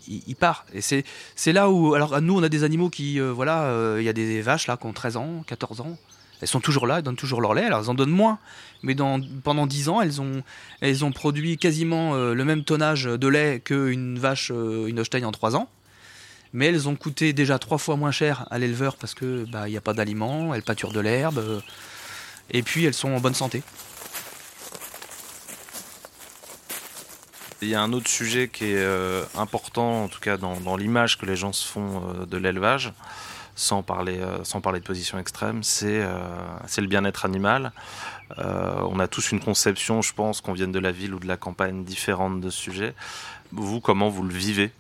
il, part. Et c'est, là où. Alors, nous, on a des animaux qui. euh, voilà, euh, il y a des vaches là qui ont 13 ans, 14 ans. Elles sont toujours là, elles donnent toujours leur lait. Alors, elles en donnent moins. Mais pendant 10 ans, elles ont, elles ont produit quasiment euh, le même tonnage de lait qu'une vache, une Holstein en 3 ans. Mais elles ont coûté déjà trois fois moins cher à l'éleveur parce que bah, il n'y a pas d'aliments, elles pâturent de l'herbe. et puis, elles sont en bonne santé. Il y a un autre sujet qui est euh, important, en tout cas dans, l'image que les gens se font euh, de l'élevage, sans parler, euh, sans parler de position extrême, c'est le bien-être animal. On a tous une conception, je pense, qu'on vienne de la ville ou de la campagne, différente de ce sujet. Vous, comment vous le vivez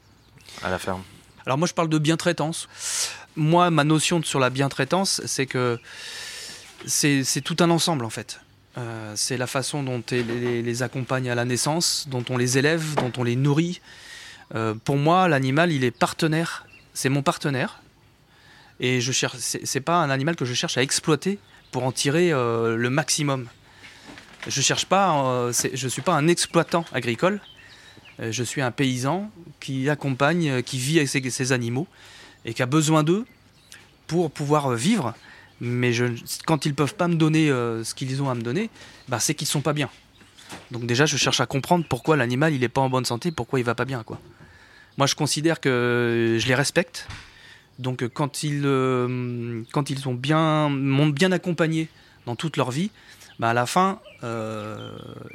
à la ferme? Alors moi je parle de bien-traitance. Moi ma notion sur la bien-traitance c'est que c'est tout un ensemble en fait. Euh, c'est la façon dont on les, accompagne à la naissance, dont on les élève, dont on les nourrit. Euh, pour moi l'animal il est partenaire, c'est mon partenaire. Et je cherche, c'est pas un animal que je cherche à exploiter pour en tirer euh, le maximum. Je cherche pas, je suis pas un exploitant agricole. Je suis un paysan qui accompagne, qui vit avec ses, ses animaux et qui a besoin d'eux pour pouvoir vivre. Mais quand ils peuvent pas me donner euh, ce qu'ils ont à me donner, bah, c'est qu'ils sont pas bien. Donc déjà, je cherche à comprendre pourquoi l'animal il est pas en bonne santé, pourquoi il va pas bien. Moi, je considère que je les respecte. Donc euh, quand ils, euh, quand ils ont bien, m'ont bien accompagné dans toute leur vie, bah, à la fin,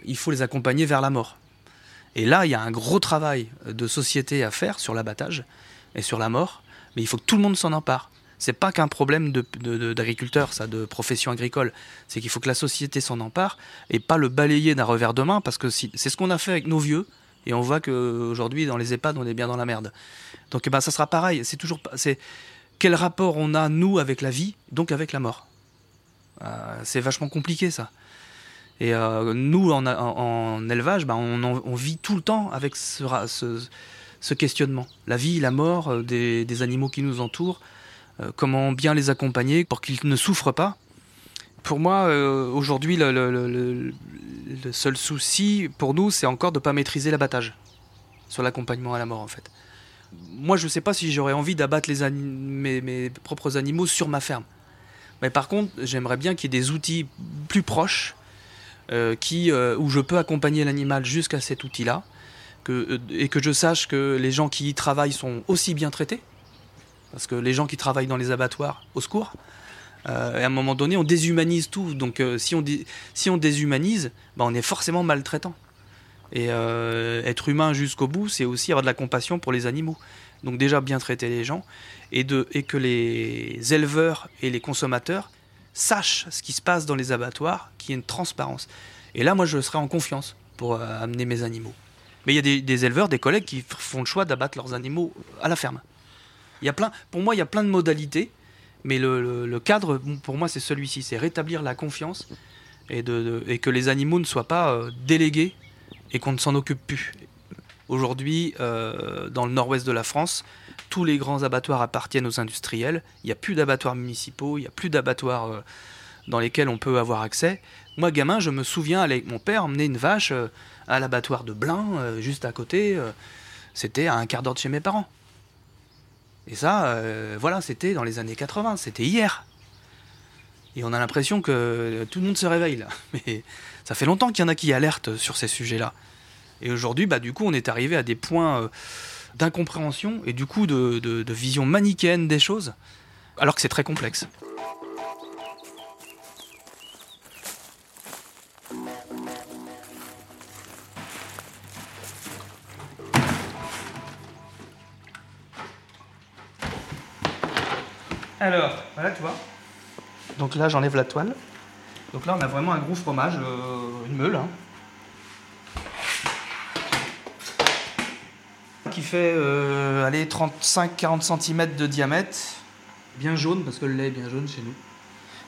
il faut les accompagner vers la mort. Et là, il y a un gros travail de société à faire sur l'abattage et sur la mort, mais il faut que tout le monde s'en empare. C'est pas qu'un problème de- de- de- d'agriculteur, ça, de profession agricole. C'est qu'il faut que la société s'en empare et pas le balayer d'un revers de main, parce que c'est ce qu'on a fait avec nos vieux, et on voit qu'aujourd'hui, dans les EHPAD, on est bien dans la merde. Donc, eh ben, ça sera pareil. C'est toujours. C'est quel rapport on a nous avec la vie, donc avec la mort. Euh, c'est vachement compliqué ça. Et euh, nous, en, élevage, bah, on, vit tout le temps avec ce, questionnement. La vie, la mort euh, des, animaux qui nous entourent, comment bien les accompagner pour qu'ils ne souffrent pas. Pour moi, euh, aujourd'hui, le, seul souci pour nous, c'est encore de ne pas maîtriser l'abattage sur l'accompagnement à la mort, en fait. Moi, je ne sais pas si j'aurais envie d'abattre mes, propres animaux sur ma ferme. Mais par contre, j'aimerais bien qu'il y ait des outils plus proches euh, qui, euh, où je peux accompagner l'animal jusqu'à cet outil-là, euh, et que je sache que les gens qui y travaillent sont aussi bien traités, parce que les gens qui travaillent dans les abattoirs, au secours, euh, et à un moment donné, on déshumanise tout. Donc euh, si, on si on déshumanise, bah, on est forcément maltraitant. Et euh, être humain jusqu'au bout, c'est aussi avoir de la compassion pour les animaux. Donc déjà bien traiter les gens, et, de, et que les éleveurs et les consommateurs sachent ce qui se passe dans les abattoirs, qu'il y ait une transparence. Et là, moi, je serai en confiance pour amener mes animaux. Mais il y a des, éleveurs, des collègues qui font le choix d'abattre leurs animaux à la ferme. Il y a plein, pour moi, il y a plein de modalités, mais le, cadre, pour moi, c'est celui-ci, c'est rétablir la confiance et, que les animaux ne soient pas euh, délégués et qu'on ne s'en occupe plus. Aujourd'hui, euh, dans le nord-ouest de la France, tous les grands abattoirs appartiennent aux industriels. Il n'y a plus d'abattoirs municipaux, il n'y a plus d'abattoirs euh, dans lesquels on peut avoir accès. Moi, gamin, je me souviens avec mon père emmener une vache à l'abattoir de Blain, juste à côté. c'était à un quart d'heure de chez mes parents. Et ça, euh, voilà, c'était dans les années 80, c'était hier. Et on a l'impression que tout le monde se réveille. *laughs* Mais ça fait longtemps qu'il y en a qui alertent sur ces sujets-là. Et aujourd'hui, bah, du coup, on est arrivé à des points euh, d'incompréhension et du coup de- de vision manichéenne des choses, alors que c'est très complexe. Alors, voilà, tu vois. Donc là, j'enlève la toile. Donc là, on a vraiment un gros fromage, euh, une meule. hein. Qui fait euh, allez, 35-40 cm de diamètre. Bien jaune, parce que le lait est bien jaune chez nous.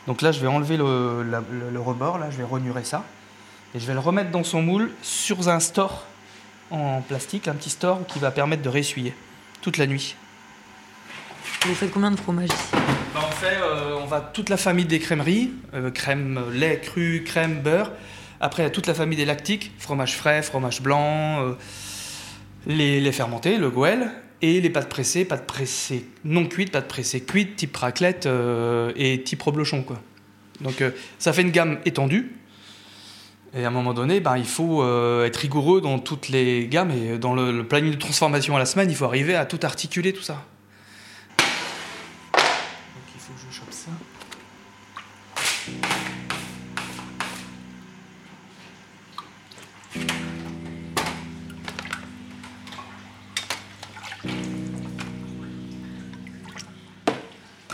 Donc là, je vais enlever le, la- le- le rebord, là, je vais renurer ça. Et je vais le remettre dans son moule sur un store en plastique, un petit store qui va permettre de ressuyer toute la nuit. Vous faites combien de fromage ici? On fait, euh, on va toute la famille des crèmeries, euh, crème, euh, lait cru, crème, beurre. Après, toute la famille des lactiques, fromage frais, fromage blanc, euh, les, les fermentés, le goël, et les pâtes pressées, pâtes pressées non cuites, pâtes pressées cuites, type raclette et type reblochon. Quoi. Donc ça fait une gamme étendue. Et à un moment donné, ben, il faut être rigoureux dans toutes les gammes et dans le planning de transformation à la semaine, il faut arriver à tout articuler, tout ça.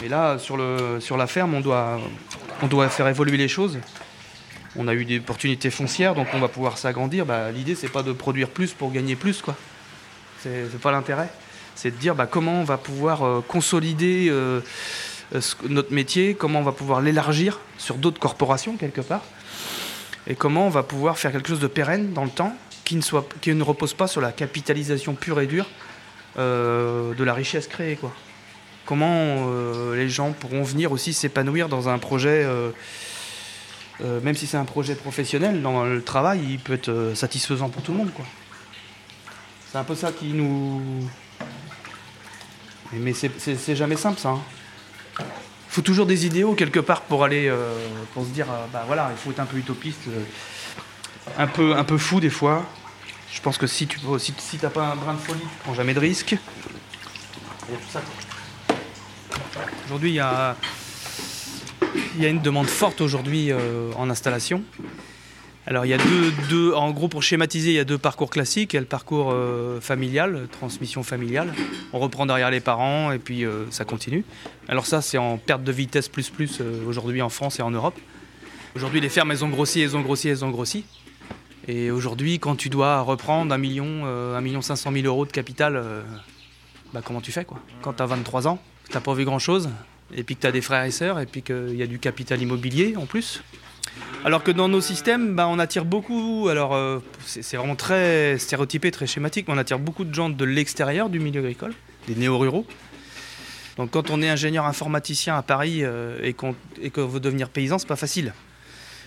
Et là, sur, la ferme, on doit, faire évoluer les choses. On a eu des opportunités foncières, donc on va pouvoir s'agrandir. Bah, L'idée, c'est pas de produire plus pour gagner plus, quoi. C'est pas l'intérêt. C'est de dire bah, comment on va pouvoir euh, consolider euh, euh, notre métier, comment on va pouvoir l'élargir sur d'autres corporations, quelque part, et comment on va pouvoir faire quelque chose de pérenne dans le temps, qui ne, soit, qui ne repose pas sur la capitalisation pure et dure de la richesse créée, quoi. Comment euh, les gens pourront venir aussi s'épanouir dans un projet, euh, euh, même si c'est un projet professionnel, dans le travail, il peut être satisfaisant pour tout le monde. C'est un peu ça qui nous... Mais- c'est- jamais simple ça. Il faut toujours des idéaux quelque part pour aller, pour se dire, bah voilà, il faut être un peu utopiste, un peu, fou des fois. Je pense que si tu si, si t'as pas un brin de folie, tu prends jamais de risque. Aujourd'hui, il y a, une demande forte aujourd'hui euh, en installation. Alors, il y a deux, deux- en gros, pour schématiser, il y a deux parcours classiques. Il y a le parcours euh, familial, transmission familiale. On reprend derrière les parents et puis euh, ça continue. Alors ça, c'est en perte de vitesse plus plus aujourd'hui en France et en Europe. Aujourd'hui, les fermes, elles ont grossi, elles ont grossi, elles ont grossi. Et aujourd'hui, quand tu dois reprendre un million, euh, un million cinq cent mille euros de capital, bah, comment tu fais quoi? Quand tu as 23 ans, tu n'as pas vu grand-chose, et puis que tu as des frères et sœurs, et puis qu'il y a du capital immobilier en plus. Alors que dans nos systèmes, bah, on attire beaucoup, alors euh, c'est vraiment très stéréotypé, très schématique, mais on attire beaucoup de gens de l'extérieur du milieu agricole, des néo-ruraux. Donc quand on est ingénieur informaticien à Paris euh, et qu'on veut devenir paysan, c'est pas facile.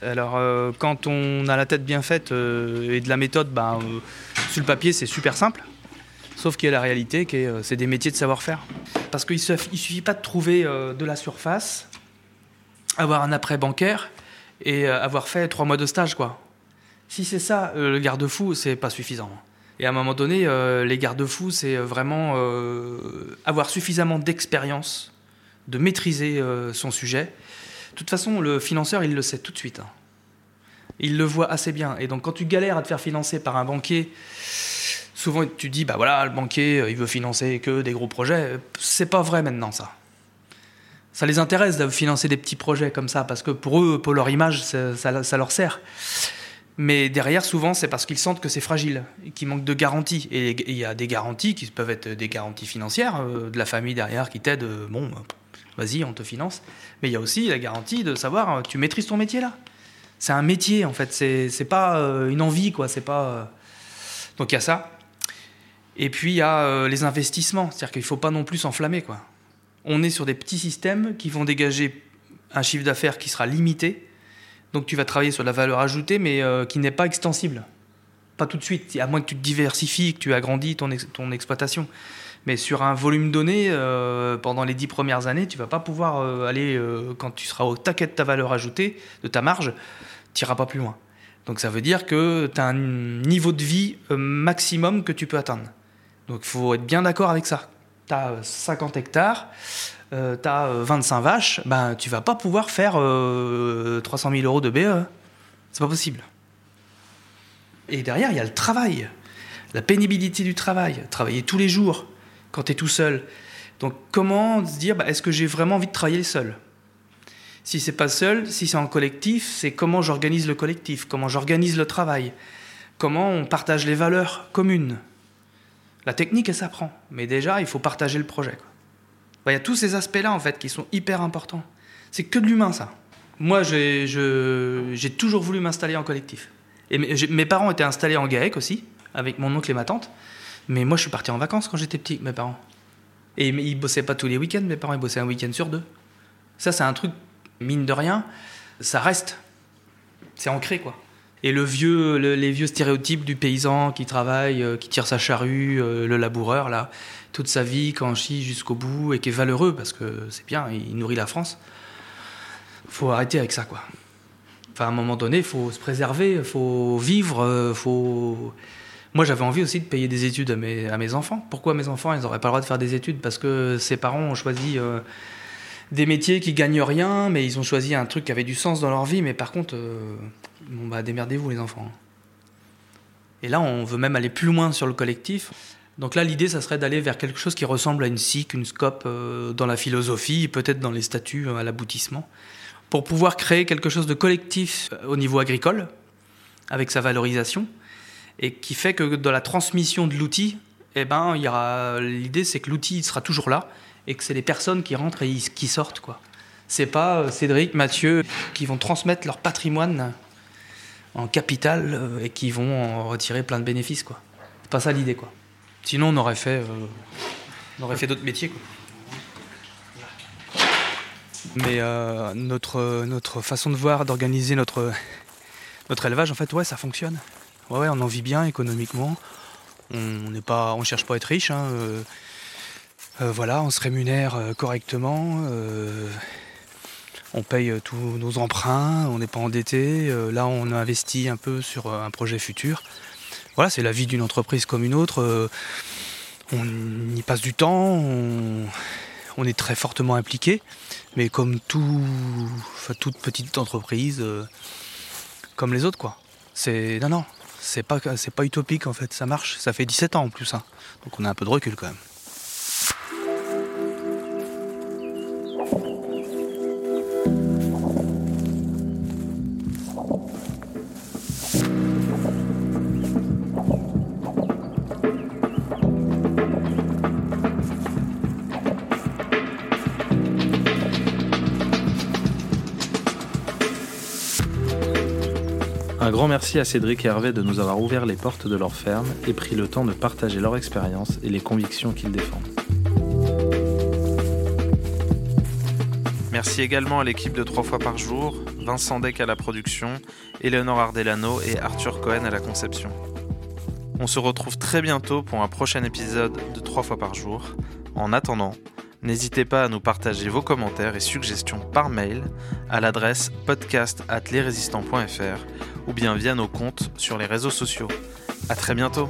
Alors euh, quand on a la tête bien faite et de la méthode, bah, sur le papier c'est super simple. Sauf qu'il y a la réalité, qui est, euh, c'est des métiers de savoir-faire. Parce qu'il ne suffit pas de trouver euh, de la surface, avoir un après bancaire et euh, avoir fait trois mois de stage, quoi. Si c'est ça, le garde-fou, c'est pas suffisant. Et à un moment donné, les garde-fous, c'est vraiment avoir suffisamment d'expérience, de maîtriser son sujet. De toute façon, le financeur, il le sait tout de suite. hein. Il le voit assez bien. Et donc, quand tu galères à te faire financer par un banquier, souvent tu dis, bah voilà, le banquier, euh, il veut financer que des gros projets. C'est pas vrai maintenant, ça. Ça les intéresse de financer des petits projets comme ça, parce que pour eux, pour leur image, ça, leur sert. Mais derrière, souvent, c'est parce qu'ils sentent que c'est fragile, et qu'il manque de garanties. Et il y a des garanties qui peuvent être des garanties financières, euh, de la famille derrière qui t'aide, euh, bon, euh, vas-y, on te finance. Mais il y a aussi la garantie de savoir, tu maîtrises ton métier là. C'est un métier, en fait, c'est pas une envie, quoi. C'est pas. Donc il y a ça. Et puis il y a euh, les investissements, c'est-à-dire qu'il ne faut pas non plus s'enflammer. On est sur des petits systèmes qui vont dégager un chiffre d'affaires qui sera limité. Donc tu vas travailler sur la valeur ajoutée, mais euh, qui n'est pas extensible. Pas tout de suite, à moins que tu te diversifies, que tu agrandis ton, ex- ton exploitation. Mais sur un volume donné, euh, pendant les dix premières années, tu vas pas pouvoir aller, quand tu seras au taquet de ta valeur ajoutée, de ta marge, tu n'iras pas plus loin. Donc ça veut dire que tu as un niveau de vie maximum que tu peux atteindre. Donc il faut être bien d'accord avec ça. Tu as 50 hectares, tu as 25 vaches, ben, tu vas pas pouvoir faire euh, 300 000 euros de BE. C'est pas possible. Et derrière, il y a le travail, la pénibilité du travail, travailler tous les jours quand tu es tout seul. Donc comment se dire, bah, est-ce que j'ai vraiment envie de travailler seul? Si c'est pas seul, si c'est en collectif, c'est comment j'organise le collectif, comment j'organise le travail, comment on partage les valeurs communes. La technique, elle s'apprend, mais déjà, il faut partager le projet. Il y a tous ces aspects-là, en fait, qui sont hyper importants. C'est que de l'humain, ça. Moi, j'ai toujours voulu m'installer en collectif. Et mes, parents étaient installés en GAEC aussi, avec mon oncle et ma tante. Mais moi, je suis parti en vacances quand j'étais petit mes parents. Et ils bossaient pas tous les week-ends, mes parents, ils bossaient un week-end sur deux. Ça, c'est un truc, mine de rien, ça reste. C'est ancré, quoi. Et le vieux, le- les vieux stéréotypes du paysan qui travaille, euh, qui tire sa charrue, euh, le laboureur, là, toute sa vie, qui en chie jusqu'au bout et qui est valeureux parce que c'est bien, il nourrit la France. Faut arrêter avec ça, quoi. Enfin, à un moment donné, faut se préserver, faut vivre, euh, faut. Moi, j'avais envie aussi de payer des études à mes, enfants. Pourquoi mes enfants, ils n'auraient pas le droit de faire des études? Parce que ses parents ont choisi des métiers qui gagnent rien, mais ils ont choisi un truc qui avait du sens dans leur vie. Mais par contre, euh, bon, bah, démerdez-vous, les enfants. Et là, on veut même aller plus loin sur le collectif. Donc là, l'idée, ça serait d'aller vers quelque chose qui ressemble à une SIC, une SCOP euh, dans la philosophie, peut-être dans les statuts euh, à l'aboutissement, pour pouvoir créer quelque chose de collectif au niveau agricole, avec sa valorisation, et qui fait que dans la transmission de l'outil, eh ben, il y l'idée, c'est que l'outil il sera toujours là, et que c'est les personnes qui rentrent et qui sortent, quoi. C'est pas euh, Cédric, Mathieu qui vont transmettre leur patrimoine en capital euh, et qui vont en retirer plein de bénéfices, quoi. C'est pas ça l'idée, quoi. Sinon, on aurait fait, euh, fait d'autres métiers, quoi. Mais notre, notre façon de voir, d'organiser notre, notre élevage, en fait, ouais, ça fonctionne. Ouais, ouais, on en vit bien économiquement. On on cherche pas à être riche. hein, euh, voilà, on se rémunère euh, correctement. euh, on paye tous nos emprunts. On n'est pas endetté. là, on a investi un peu sur un projet futur. Voilà, c'est la vie d'une entreprise comme une autre. on y passe du temps. On, est très fortement impliqué. Mais comme tout, enfin, toute petite entreprise, comme les autres, quoi. C'est non, non, c'est pas, pas utopique en fait. Ça marche. Ça fait 17 ans en plus. hein. Donc on a un peu de recul quand même. Merci à Cédric et Hervé de nous avoir ouvert les portes de leur ferme et pris le temps de partager leur expérience et les convictions qu'ils défendent. Merci également à l'équipe de 3 fois par jour, Vincent Deck à la production, Eleonore Ardelano et Arthur Cohen à la conception. On se retrouve très bientôt pour un prochain épisode de 3 fois par jour. En attendant, n'hésitez pas à nous partager vos commentaires et suggestions par mail à l'adresse podcast@lesrésistants.fr ou bien via nos comptes sur les réseaux sociaux. À très bientôt.